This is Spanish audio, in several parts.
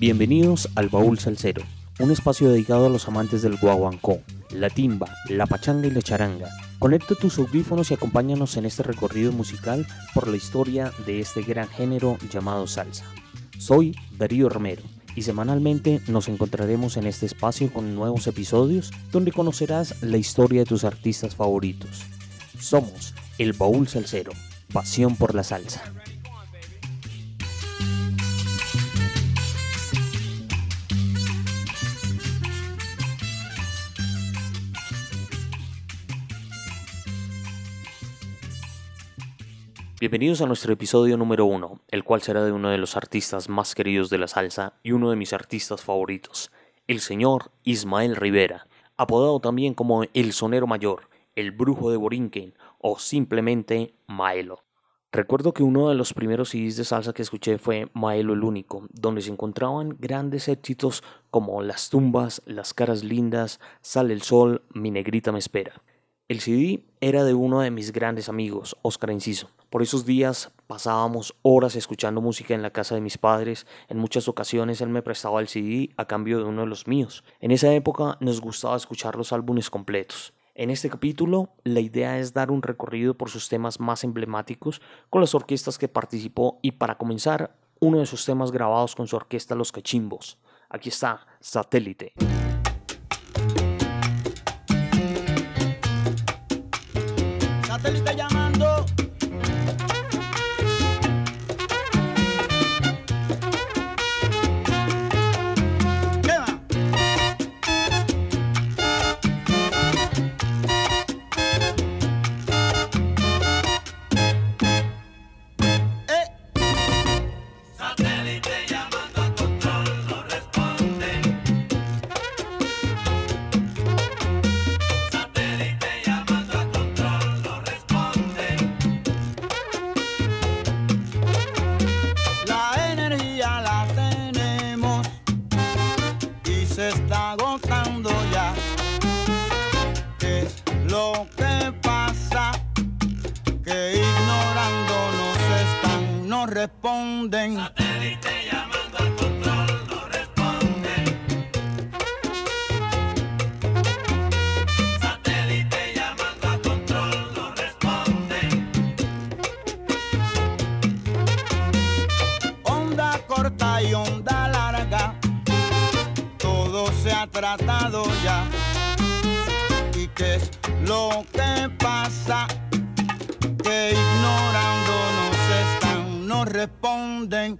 Bienvenidos al Baúl Salsero, un espacio dedicado a los amantes del guaguancó, la timba, la pachanga y la charanga. Conecta tus audífonos y acompáñanos en este recorrido musical por la historia de este gran género llamado salsa. Soy Darío Romero y semanalmente nos encontraremos en este espacio con nuevos episodios donde conocerás la historia de tus artistas favoritos. Somos el Baúl Salsero, pasión por la salsa. Bienvenidos a nuestro episodio número uno, el cual será de uno de los artistas más queridos de la salsa y uno de mis artistas favoritos, el señor Ismael Rivera, apodado también como el Sonero Mayor, el Brujo de Borinquen o simplemente Maelo. Recuerdo que uno de los primeros CDs de salsa que escuché fue Maelo el Único, donde se encontraban grandes éxitos como Las tumbas, Las caras lindas, Sale el sol, Mi negrita me espera. El CD era de uno de mis grandes amigos, Oscar Enciso. Por esos días pasábamos horas escuchando música en la casa de mis padres. En muchas ocasiones él me prestaba el CD a cambio de uno de los míos. En esa época nos gustaba escuchar los álbumes completos. En este capítulo, la idea es dar un recorrido por sus temas más emblemáticos con las orquestas que participó y para comenzar, uno de sus temas grabados con su orquesta Los Cachimbos. Aquí está, Satélite. agotando ya. ¿Qué es lo que pasa? Que ignorándonos están, no responden. Tratado ya. ¿Y qué es lo que pasa? Que ignorándonos están, no responden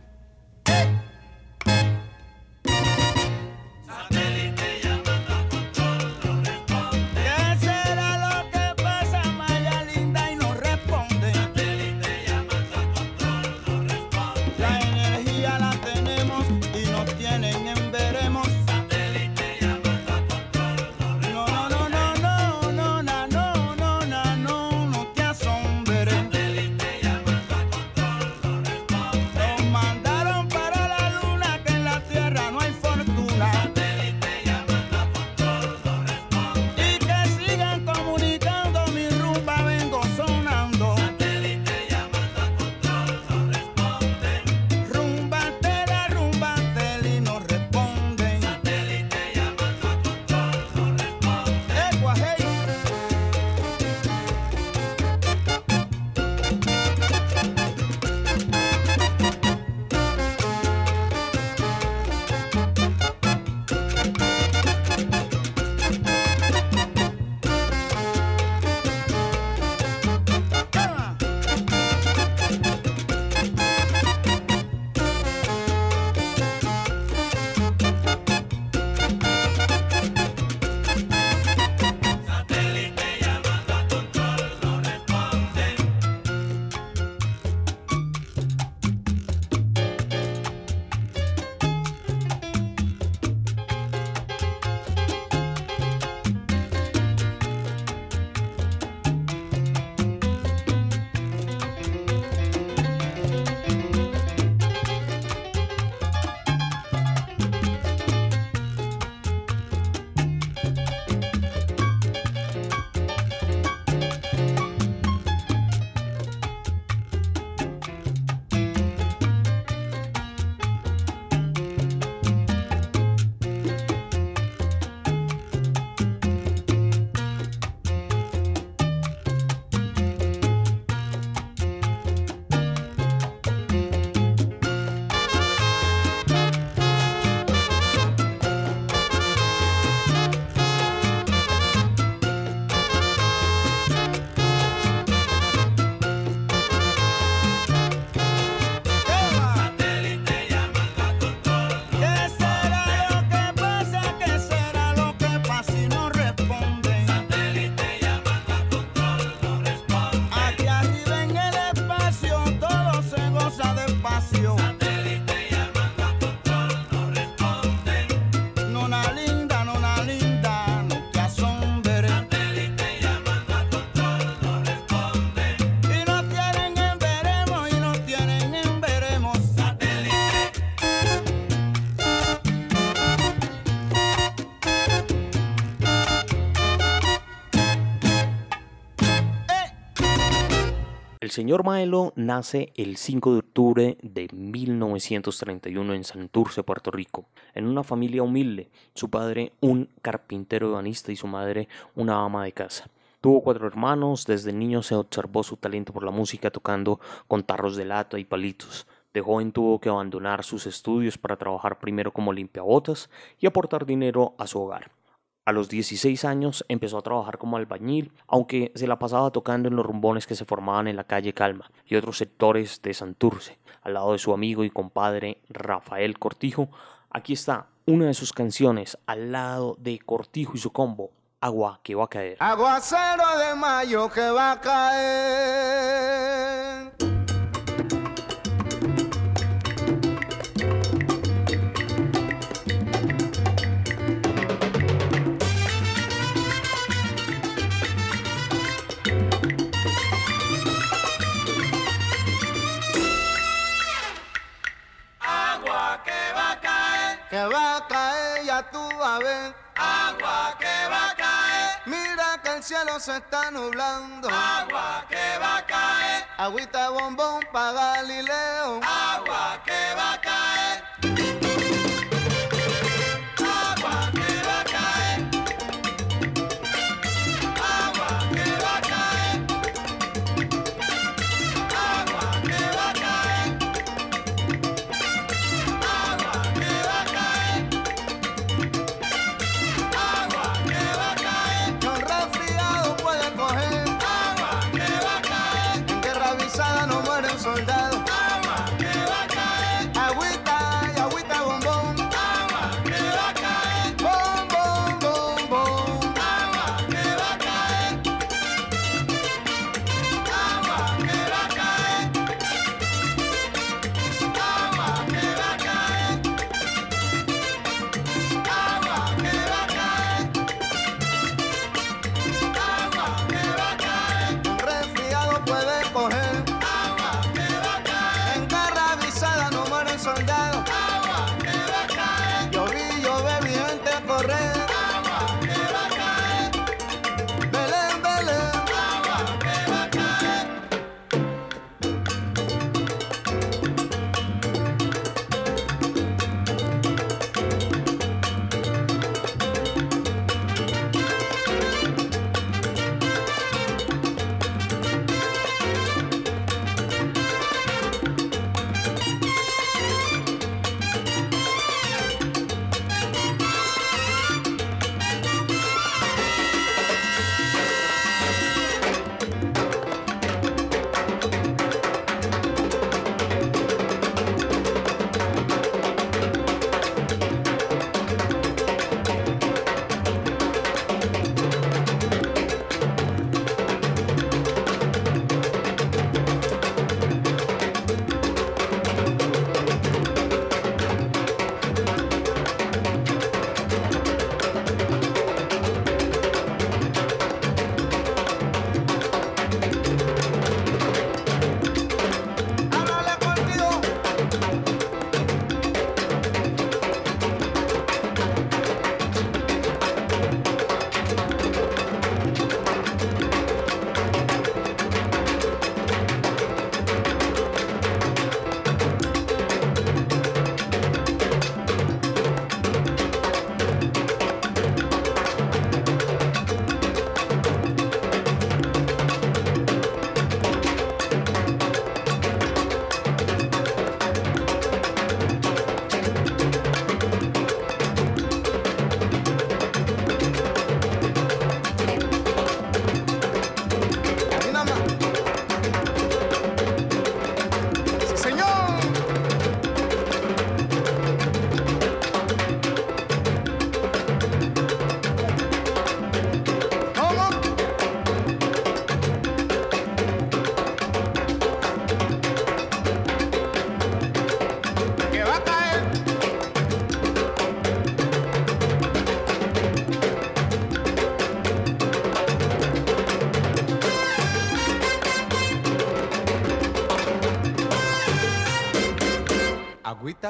El señor Maelo nace el 5 de octubre de 1931 en Santurce, Puerto Rico, en una familia humilde, su padre un carpintero ebanista y su madre una ama de casa. Tuvo cuatro hermanos, desde niño se observó su talento por la música tocando con tarros de lata y palitos. De joven tuvo que abandonar sus estudios para trabajar primero como limpiabotas y aportar dinero a su hogar. A los 16 años empezó a trabajar como albañil, aunque se la pasaba tocando en los rumbones que se formaban en la calle Calma y otros sectores de Santurce, al lado de su amigo y compadre Rafael Cortijo. Aquí está una de sus canciones al lado de Cortijo y su combo, Agua que va a caer. Aguacero de mayo que va a caer. Que va a caer, ya tú vas a ver. Agua que va a caer. Mira que el cielo se está nublando. Agua que va a caer. Agüita bombón para Galileo. Agua que va a caer.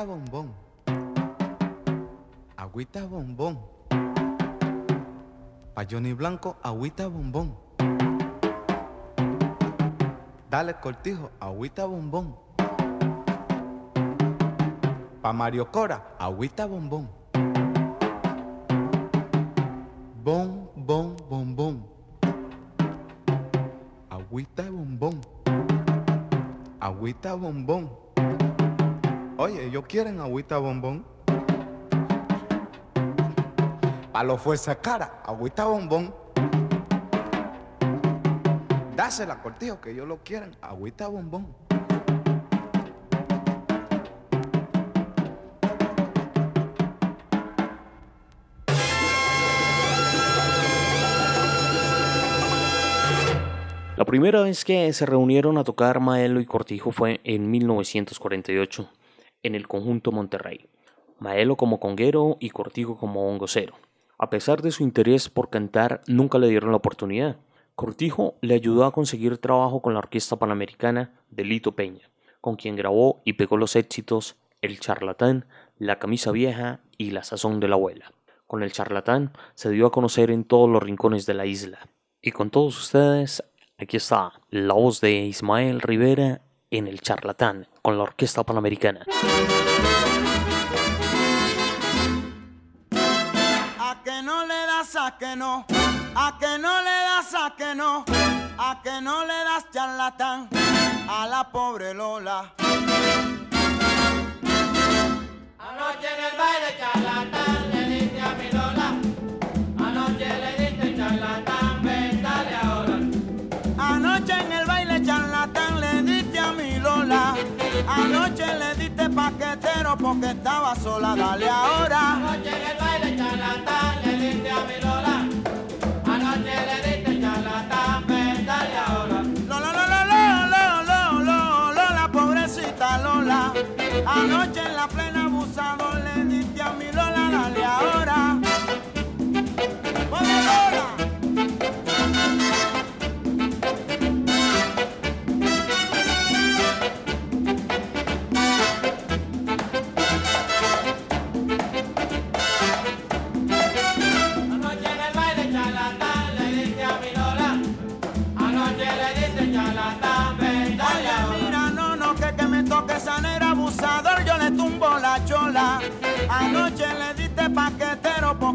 Agüita bombón, agüita bombón. Pa' Johnny Blanco, agüita bombón. Dale cortijo, agüita bombón. Pa' Mario Cora, agüita bombón. Bom, bom, bombón. Agüita bombón. Agüita bombón. Oye, ellos quieren agüita bombón. Pa' los fuerza cara, agüita bombón. Dásela, cortijo, que ellos lo quieren. Agüita bombón. La primera vez que se reunieron a tocar Maelo y Cortijo fue en 1948, en el conjunto Monterrey. Maelo como conguero y Cortijo como hongocero. A pesar de su interés por cantar, nunca le dieron la oportunidad. Cortijo le ayudó a conseguir trabajo con la Orquesta Panamericana de Lito Peña, con quien grabó y pegó los éxitos El Charlatán, La Camisa Vieja y La Sazón de la Abuela. Con El Charlatán se dio a conocer en todos los rincones de la isla. Y con todos ustedes, aquí está la voz de Ismael Rivera en El Charlatán, con la Orquesta Panamericana. A que no le das a que no, a que no le das a que no, a que no le das charlatán a la pobre Lola. Porque estaba sola, dale ahora. Anoche en el baile charlatán le diste a mi Lola. Anoche le diste charlatán, ven dale ahora. Lola, Lola, Lola, Lola, Lola, Lola, pobrecita Lola. Anoche en la plena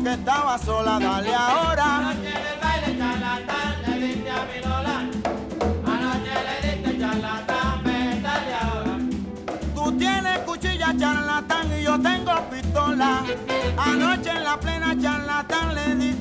porque estaba sola, dale ahora. Anoche en el baile charlatán le diste a mi Lola. Anoche le diste charlatán, ven dale ahora. Tú tienes cuchilla charlatán y yo tengo pistola. Anoche en la plena charlatán le diste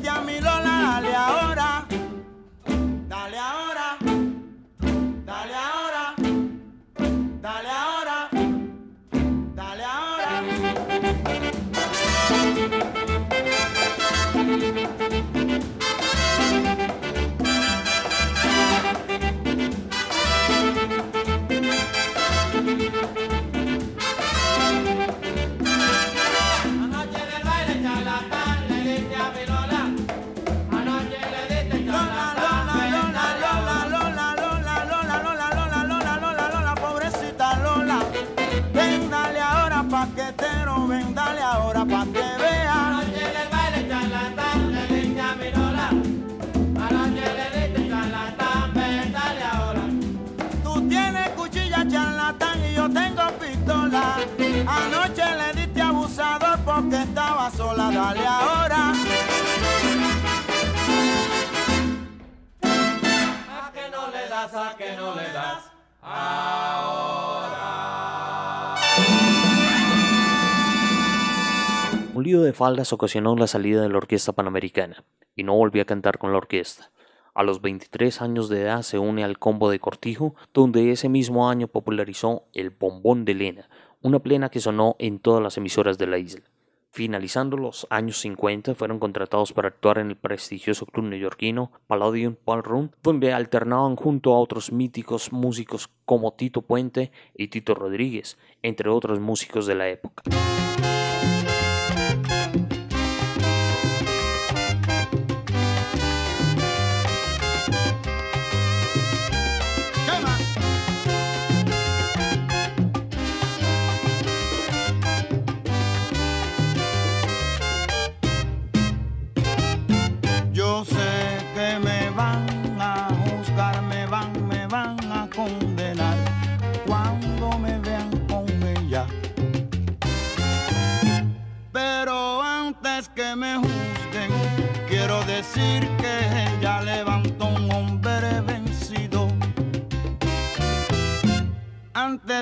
de faldas ocasionó la salida de la Orquesta Panamericana y no volvió a cantar con la orquesta. A los 23 años de edad se une al combo de Cortijo, donde ese mismo año popularizó el bombón de Lena, una plena que sonó en todas las emisoras de la isla. Finalizando los años 50, fueron contratados para actuar en el prestigioso club neoyorquino Palladium Ballroom, donde alternaban junto a otros míticos músicos como Tito Puente y Tito Rodríguez, entre otros músicos de la época.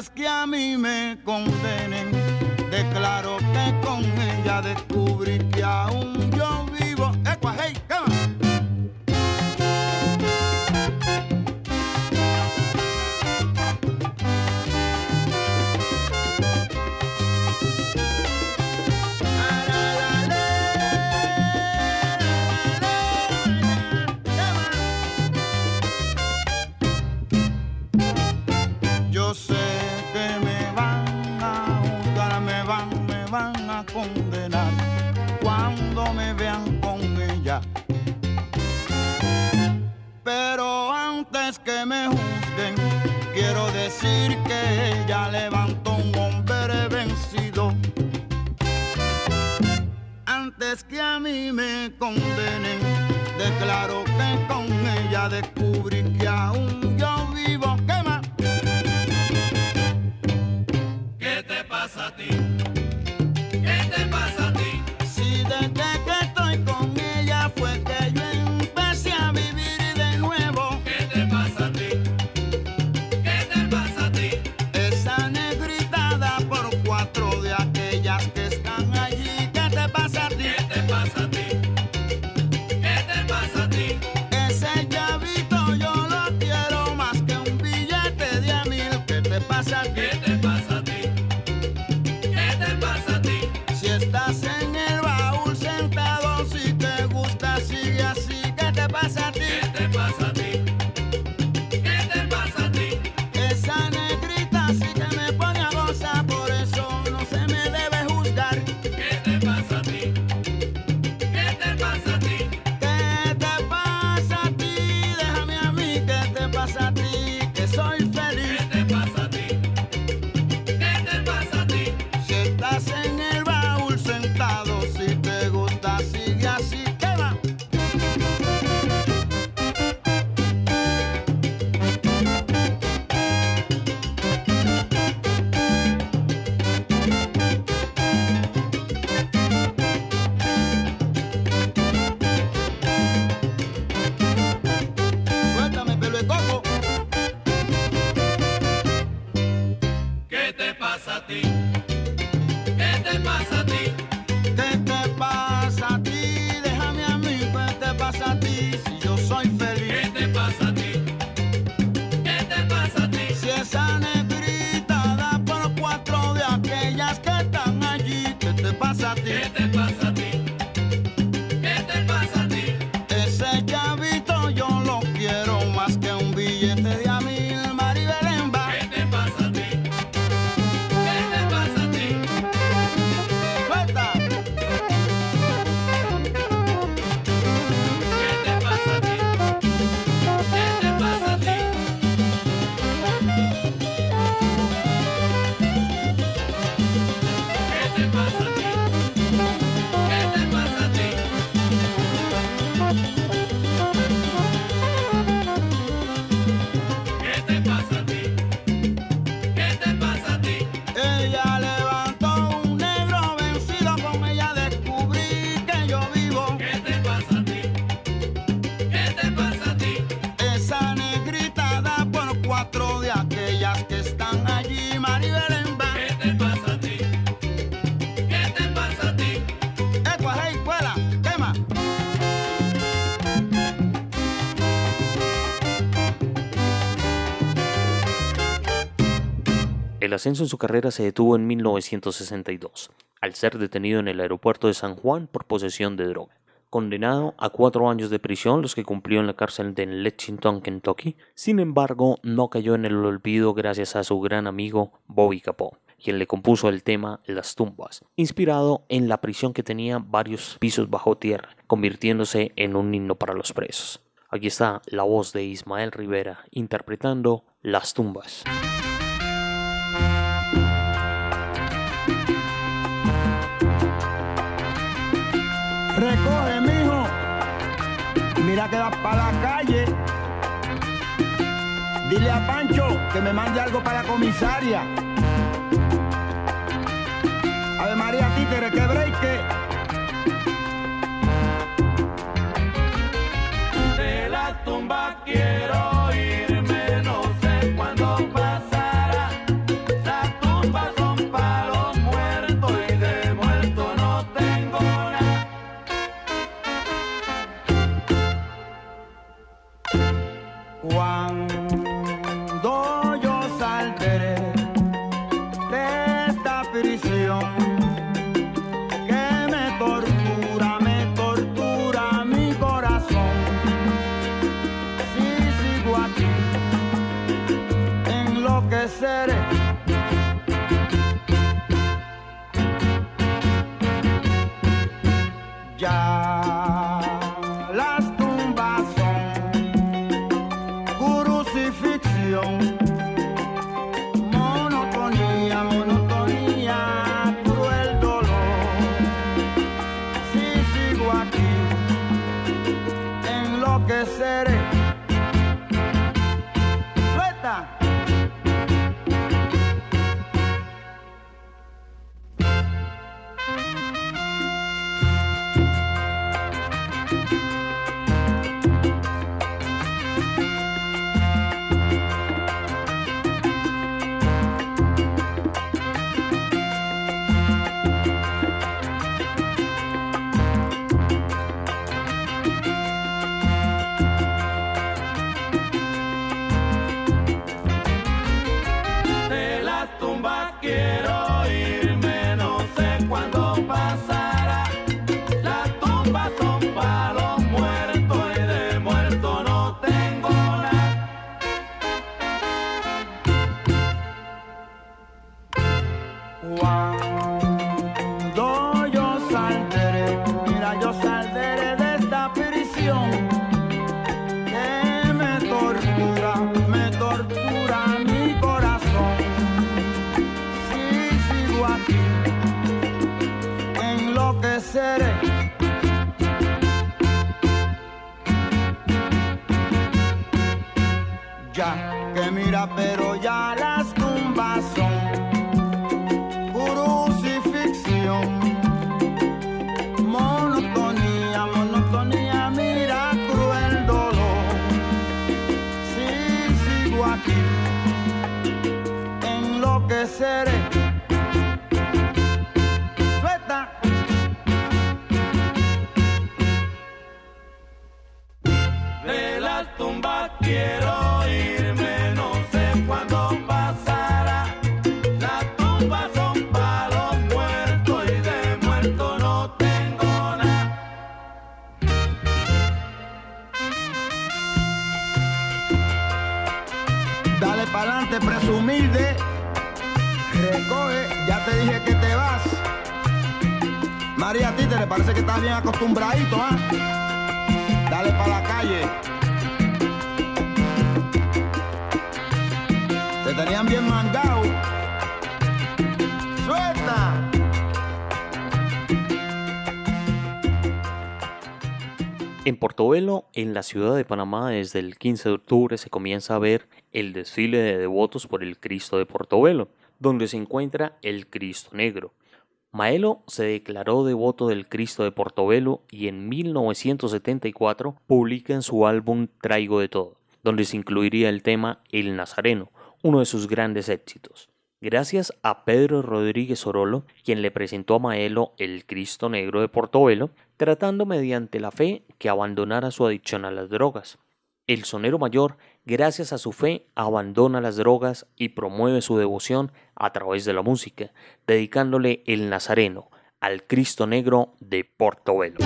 que a mí me condenen. Declaro que con ella descubrí que aún yo ascenso en su carrera se detuvo en 1962, al ser detenido en el aeropuerto de San Juan por posesión de droga. Condenado a cuatro años de prisión, los que cumplió en la cárcel de Lexington, Kentucky, sin embargo, no cayó en el olvido gracias a su gran amigo Bobby Capó, quien le compuso el tema Las tumbas, inspirado en la prisión que tenía varios pisos bajo tierra, convirtiéndose en un himno para los presos. Aquí está la voz de Ismael Rivera interpretando Las tumbas. ya que para la calle. Dile a Pancho que me mande algo para la comisaria. Ave María Títere, que breque. Enloqueceré. Ya Cuando yo saldré, mira, yo saldré de esta prisión que me tortura, me tortura mi corazón. Si sigo aquí, enloqueceré. Ya que mira, pero ya las parece que estás bien acostumbradito, ¿ah? Dale pa' la calle. Te tenían bien mangado. ¡Suelta! En Portobelo, en la ciudad de Panamá, desde el 15 de octubre se comienza a ver el desfile de devotos por el Cristo de Portobelo, donde se encuentra el Cristo Negro. Maelo se declaró devoto del Cristo de Portobelo y en 1974 publica en su álbum Traigo de Todo, donde se incluiría el tema El Nazareno, uno de sus grandes éxitos. Gracias a Pedro Rodríguez Orolo, quien le presentó a Maelo el Cristo Negro de Portobelo, tratando mediante la fe que abandonara su adicción a las drogas. El sonero mayor, gracias a su fe, abandona las drogas y promueve su devoción a través de la música, dedicándole el Nazareno al Cristo Negro de Portobelo.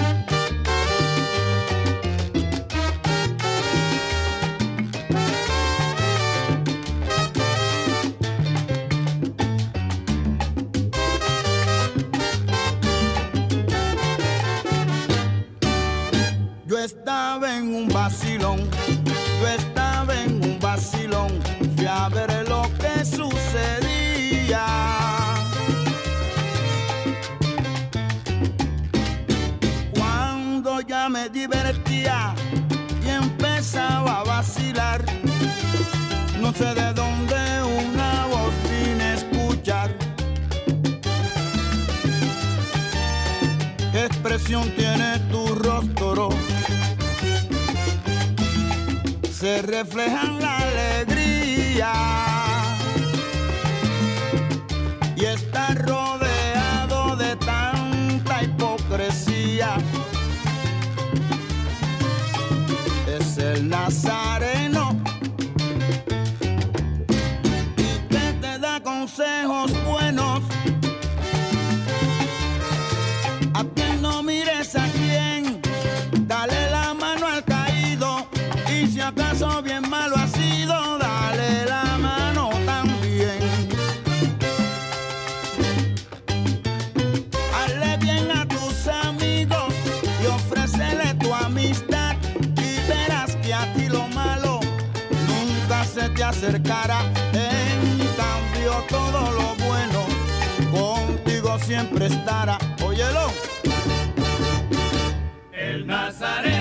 Yo estaba en un vacilón, yo un vacilón, fui a ver lo que sucedía. Cuando ya me divertía y empezaba a vacilar, no sé de dónde una voz vine a escuchar. ¿Qué expresión tiene tu rostro? se refleja la alegría. acercara. En cambio todo lo bueno contigo siempre estará. Óyelo. El Nazaret.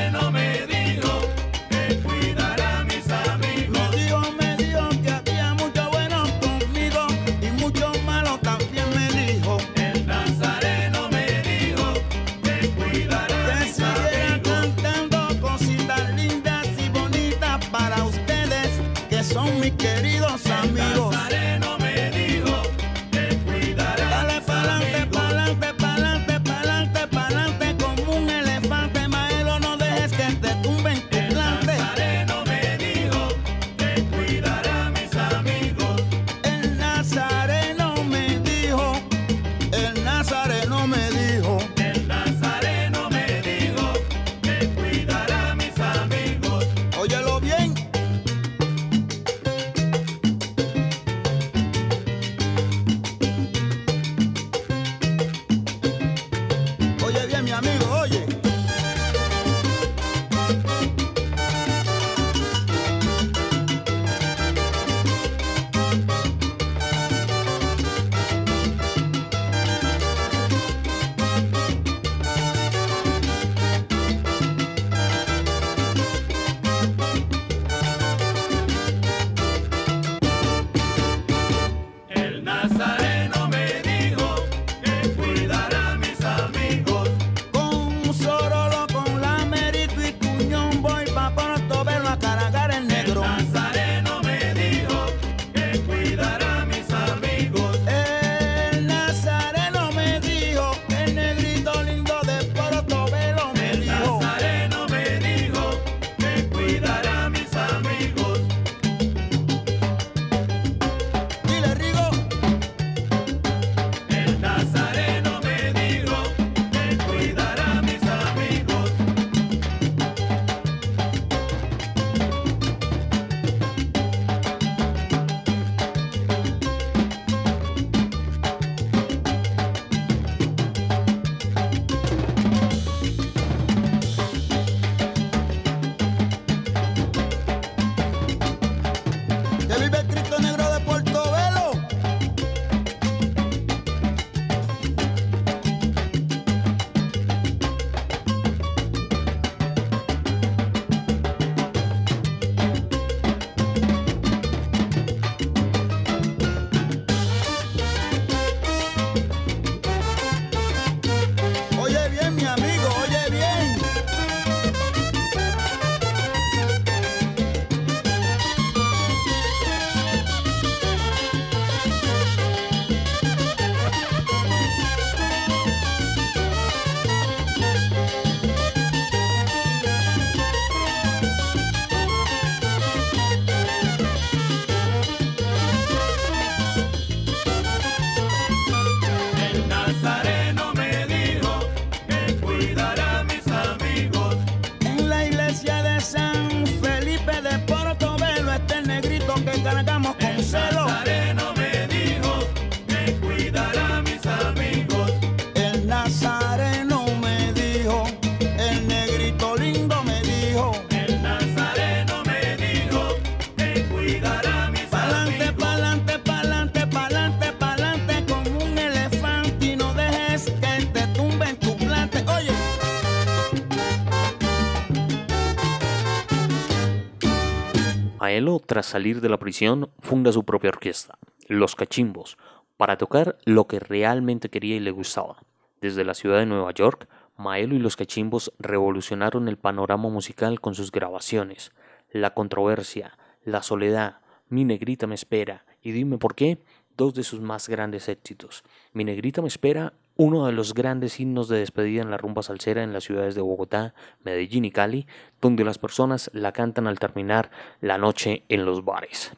Maelo, tras salir de la prisión, funda su propia orquesta, Los Cachimbos, para tocar lo que realmente quería y le gustaba. Desde la ciudad de Nueva York, Maelo y los Cachimbos revolucionaron el panorama musical con sus grabaciones. La controversia, La soledad, Mi negrita me espera y Dime por qué, dos de sus más grandes éxitos. Mi negrita me espera, uno de los grandes himnos de despedida en la rumba salsera en las ciudades de Bogotá, Medellín y Cali, donde las personas la cantan al terminar la noche en los bares.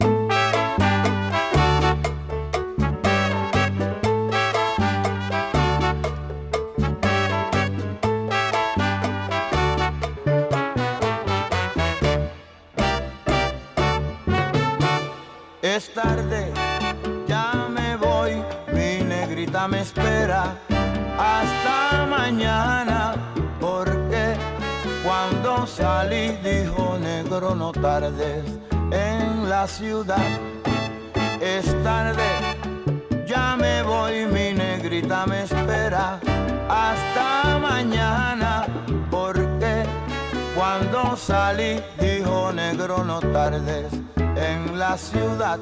Es tarde, me espera hasta mañana, porque cuando salí dijo negro no tardes en la ciudad. Es tarde, ya me voy, mi negrita me espera hasta mañana, porque cuando salí dijo negro no tardes en la ciudad.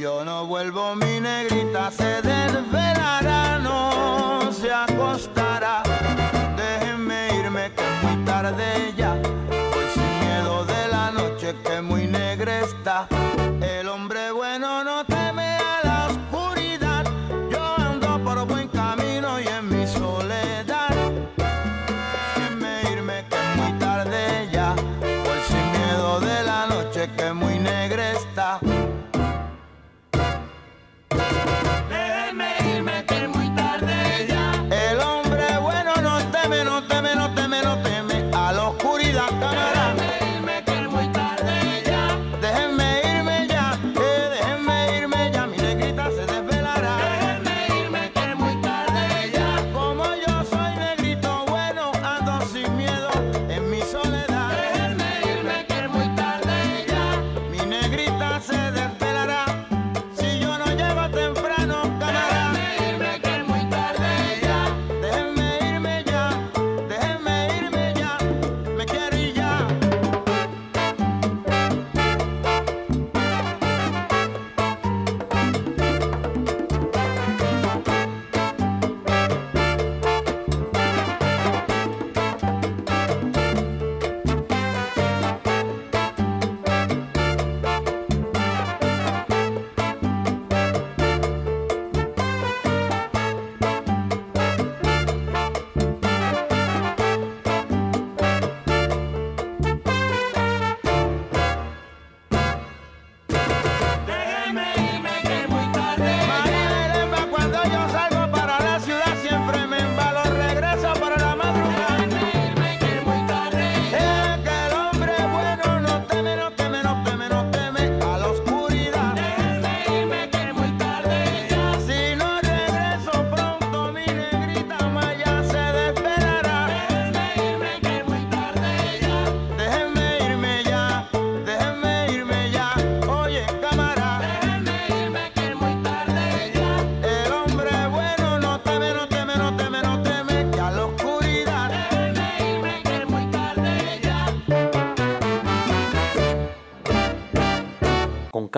Yo no vuelvo, mi negrita se desvelará, no se acostará. Déjenme irme que es muy tarde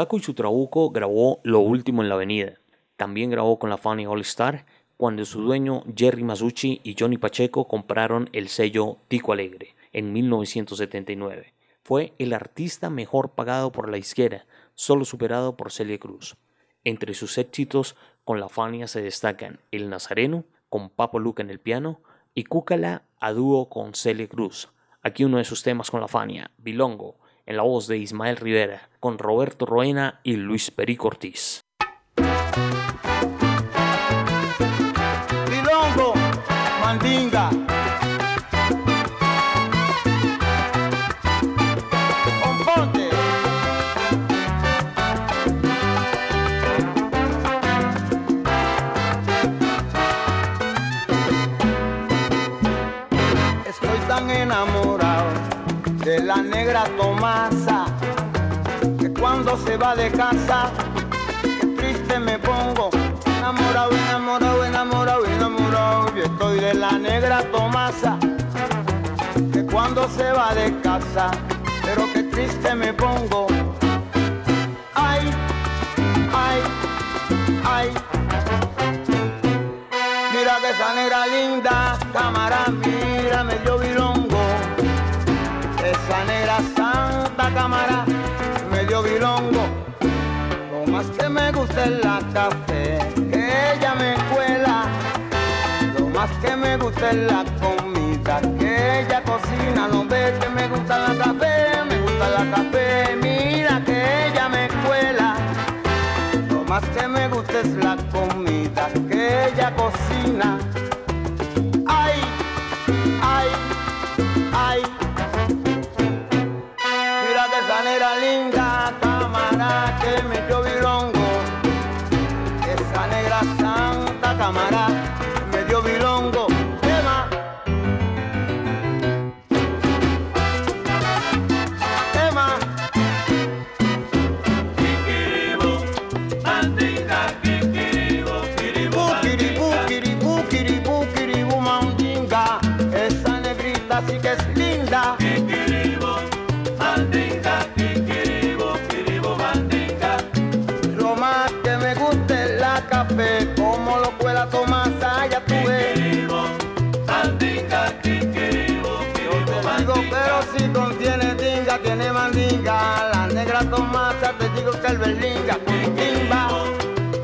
Caco y su trabuco grabó Lo Último en la Avenida. También grabó con la Funny All Star cuando su dueño Jerry Masucci y Johnny Pacheco compraron el sello Tico Alegre en 1979. Fue el artista mejor pagado por la izquierda, solo superado por Celia Cruz. Entre sus éxitos con la Fania se destacan El Nazareno, con Papo Luca en el piano, y Cúcala a dúo con Celia Cruz. Aquí uno de sus temas con la Fania, Bilongo, en la voz de Ismael Rivera, con Roberto Roena y Luis Perico Ortiz. La Tomasa que cuando se va de casa qué triste me pongo. Enamorado, enamorado, enamorado, enamorado. Yo estoy de la negra Tomasa, que cuando se va de casa, pero qué triste me pongo. Ay, ay, ay. Mira que esa negra linda, cámara, la café, que ella me cuela. Lo más que me gusta es la comida, que ella cocina. No ve que me gusta la café, me gusta la café. Mira que ella me cuela. Lo más que me gusta es la comida que ella cocina. Mandinga. La negra Tomasa, te digo que el berlinga.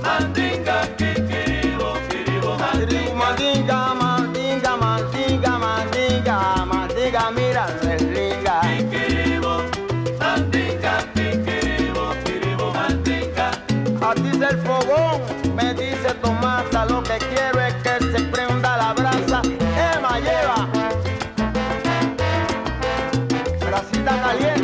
Mandinga, kikiribu, kiribu, Kiribu, mandinga. mandinga, mandinga, mandinga, mandinga, mandinga, mira, berlinga. Kikiribu, mandinga, mandinga. A ti del fogón, me dice Tomasa, lo que quiero es que se prenda la brasa. Lleva.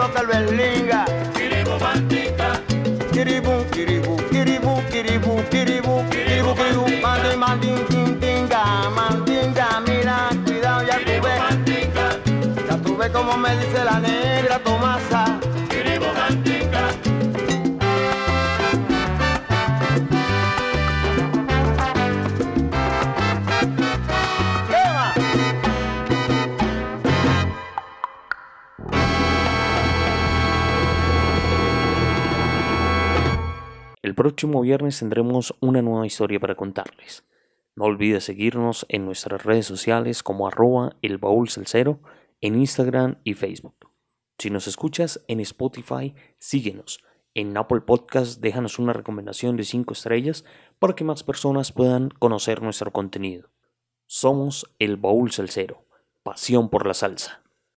Domingo Calverlinga. Kiribu Mantica. Kiribu, Kiribu, Kiribu, Kiribu, Kiribu, Kiribu, Kiribu, Mandi, Mandinga, mira, cuidado, ya tuve. Ya tuve como me dice la negra Tomasa. Próximo viernes tendremos una nueva historia para contarles. No olvides seguirnos en nuestras redes sociales como arroba el baúl en Instagram y Facebook. Si nos escuchas en Spotify, síguenos. En Apple Podcast déjanos una recomendación de 5 estrellas para que más personas puedan conocer nuestro contenido. Somos el baúl salsero, pasión por la salsa.